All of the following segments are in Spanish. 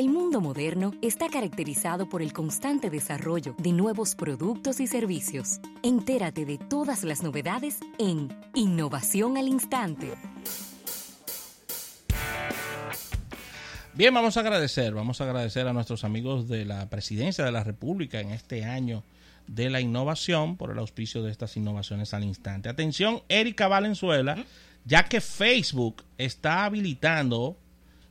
El mundo moderno está caracterizado por el constante desarrollo de nuevos productos y servicios. Entérate de todas las novedades en Innovación al Instante. Bien, vamos a agradecer, vamos a agradecer a nuestros amigos de la Presidencia de la República en este año de la innovación por el auspicio de estas innovaciones al instante. Atención, Erika Valenzuela, ya que Facebook está habilitando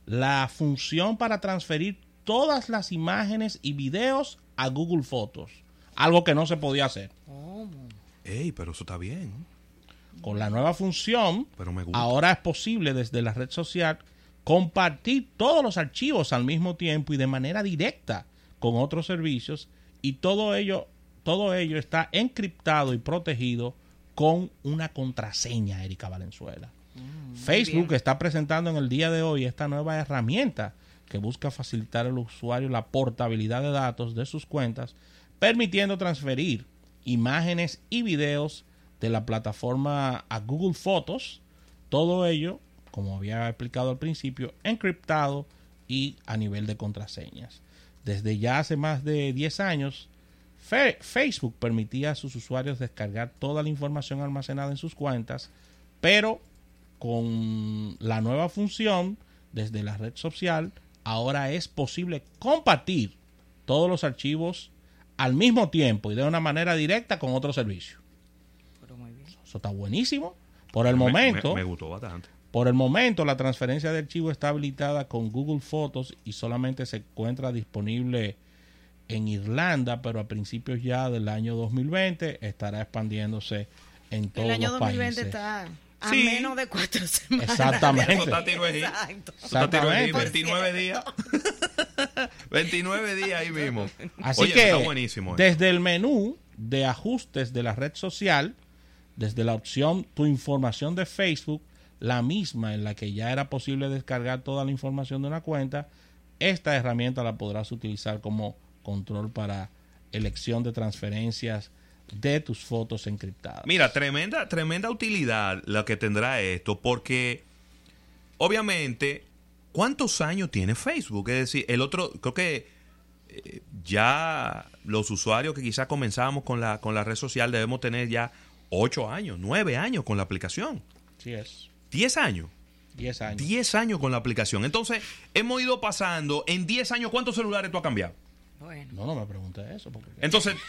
la función para transferir todas las imágenes y videos a Google Fotos, algo que no se podía hacer. Ey, pero eso está bien. Con la nueva función, Pero me gusta. ahora es posible desde la red social compartir todos los archivos al mismo tiempo y de manera directa con otros servicios y todo ello todo ello está encriptado y protegido con una contraseña, Erika Valenzuela. Facebook está presentando en el día de hoy esta nueva herramienta que busca facilitar al usuario la portabilidad de datos de sus cuentas, permitiendo transferir imágenes y videos de la plataforma a Google Fotos, todo ello, como había explicado al principio, encriptado y a nivel de contraseñas. Desde ya hace más de 10 años, Fe- Facebook permitía a sus usuarios descargar toda la información almacenada en sus cuentas, pero con la nueva función desde la red social, ahora es posible compartir todos los archivos al mismo tiempo y de una manera directa con otro servicio. Eso está buenísimo. Por el Me- momento, Me, me gustó bastante. por el momento, la transferencia de archivo está habilitada con Google Fotos y solamente se encuentra disponible en Irlanda, pero a principios ya del año 2020 estará expandiéndose en todos El año los 2020 países. está a Sí. menos de cuatro semanas. Exactamente. Eso está tiro ahí. Exacto. Eso está tiro ahí, Exactamente. 29 días. 29 días ahí mismo. Así Oye, que está buenísimo. eh. desde el menú de ajustes de la red social, desde la opción Tu información de Facebook, la misma en la que ya era posible descargar toda la información de una cuenta, esta herramienta la podrás utilizar como control para elección de transferencias de tus fotos encriptadas. Mira, tremenda, tremenda utilidad la que tendrá esto, porque obviamente, ¿cuántos años tiene Facebook? Es decir, el otro, creo que eh, ya los usuarios que quizás comenzamos con la, con la red social debemos tener ya 8 años, 9 años con la aplicación, Sí es. 10 años. 10 años. 10 años con la aplicación. Entonces, hemos ido pasando, en 10 años, ¿cuántos celulares tú has cambiado? Bueno, No, no me preguntes eso. Porque... Entonces, to-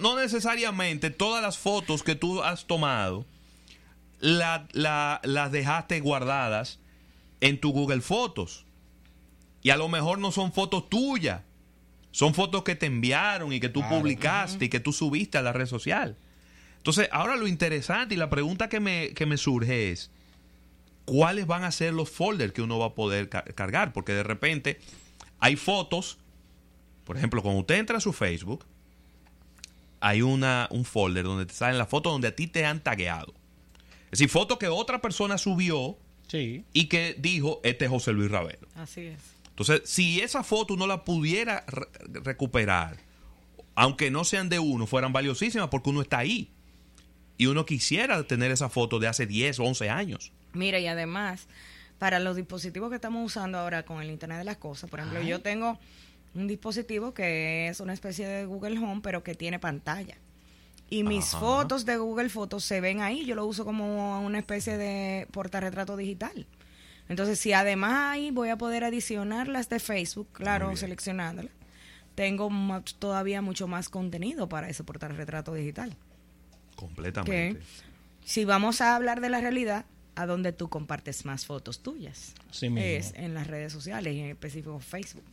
no necesariamente todas las fotos que tú has tomado la- la- las dejaste guardadas en tu Google Fotos. Y a lo mejor no son fotos tuyas. Son fotos que te enviaron y que tú Claro. publicaste y que tú subiste a la red social. Entonces, ahora lo interesante y la pregunta que me, que me surge es, ¿cuáles van a ser los folders que uno va a poder ca- cargar? Porque de repente hay fotos, por ejemplo, cuando usted entra a su Facebook, hay una, un folder donde te salen las fotos donde a ti te han tagueado. Es decir, fotos que otra persona subió Sí. y que dijo, este es José Luis Ravelo. así es. Entonces, si esa foto uno la pudiera re- recuperar, aunque no sean de uno, fueran valiosísimas porque uno está ahí. Y uno quisiera tener esa foto de hace 10 o 11 años. Mira, y además, para los dispositivos que estamos usando ahora con el Internet de las Cosas, por ejemplo, yo tengo un dispositivo que es una especie de Google Home, pero que tiene pantalla. Y mis Ajá. fotos de Google Fotos se ven ahí. Yo lo uso como una especie de portarretrato digital. Entonces, si además ahí voy a poder adicionar las de Facebook, claro, seleccionándolas, tengo todavía mucho más contenido para ese portarretrato digital. Completamente. Que si vamos a hablar de la realidad, a donde tú compartes más fotos tuyas. Mismo. Es en las redes sociales, y en específico Facebook.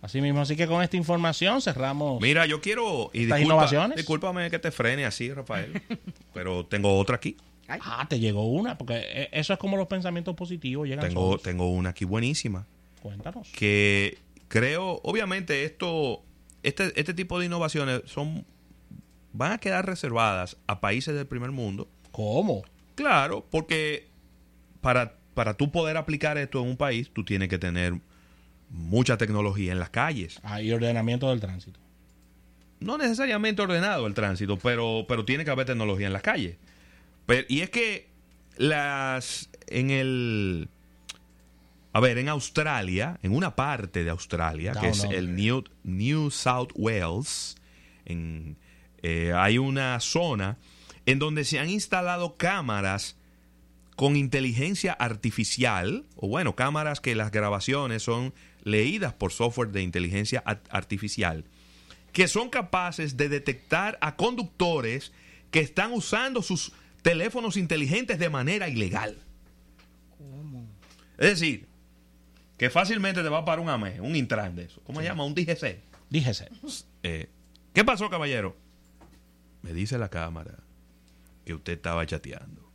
Así mismo. Así que con esta información cerramos. Mira, yo quiero... Y disculpa- innovaciones. Discúlpame que te frene así, Rafael. pero tengo otra aquí. Ay, Ah, te llegó una, porque eh, eso es como los pensamientos positivos llegan Tengo, solos. tengo una aquí buenísima. Cuéntanos. que creo, obviamente, esto, este, este tipo de innovaciones son van a quedar reservadas a países del primer mundo. ¿Cómo? Claro, porque para, para tú poder aplicar esto en un país, tú tienes que tener mucha tecnología en las calles. Ah, y ordenamiento del tránsito. No necesariamente ordenado el tránsito, pero, pero tiene que haber tecnología en las calles. Pero- y es que las en el a ver, en Australia, en una parte de Australia, que es under. el New, New South Wales, en, eh, hay una zona en donde se han instalado cámaras con inteligencia artificial, o bueno, cámaras que las grabaciones son leídas por software de inteligencia art- artificial, que son capaces de detectar a conductores que están usando sus teléfonos inteligentes de manera ilegal. Es decir, que fácilmente te va a parar un AME, un Intran de eso. ¿Cómo se llama? Un DGC. Díjese. Eh, ¿Qué pasó, caballero? Me dice la cámara que usted estaba chateando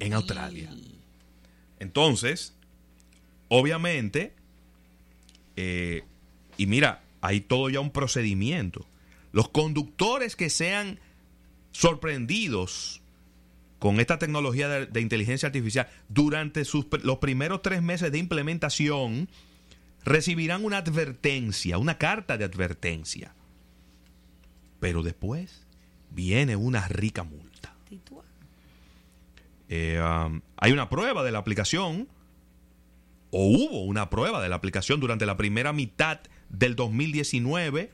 en Australia. Entonces, obviamente, eh, y mira, hay todo ya un procedimiento. Los conductores que sean sorprendidos con esta tecnología de, de inteligencia artificial durante sus, los primeros tres meses de implementación recibirán una advertencia, una carta de advertencia. Pero después viene una rica multa. Eh, um, hay una prueba de la aplicación, o hubo una prueba de la aplicación durante la primera mitad del 2019,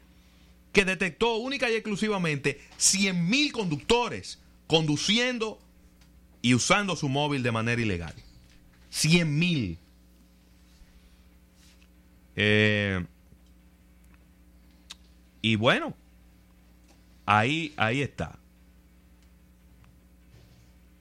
que detectó única y exclusivamente 100.000 conductores conduciendo y usando su móvil de manera ilegal. 100.000. Eh, y bueno, ahí, ahí está.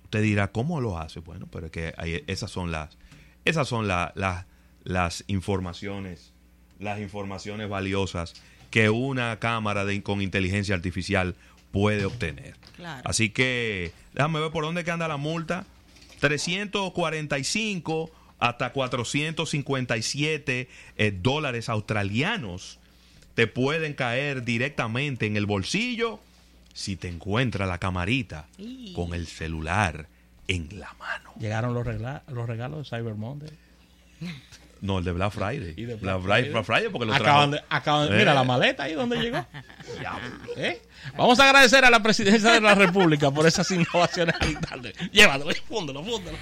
Usted dirá, ¿cómo lo hace? Bueno, pero es que esas son las, esas son la- la- las informaciones, las informaciones valiosas que una cámara de, con inteligencia artificial puede obtener. Claro. Así que déjame ver por dónde que anda la multa. 345 hasta 457 eh, dólares australianos te pueden caer directamente en el bolsillo si te encuentra la camarita Y- con el celular en la mano. Llegaron los, regla- los regalos de Cyber Monday. No, el de Black Friday. Y de Black, Black Friday. Black Friday porque lo Acaban de, acaban de- Eh. Mira la maleta ahí donde llegó. ¿Eh? Vamos a agradecer a la presidencia de la República por esas innovaciones. Llévalo, fúndelo, fúndelo.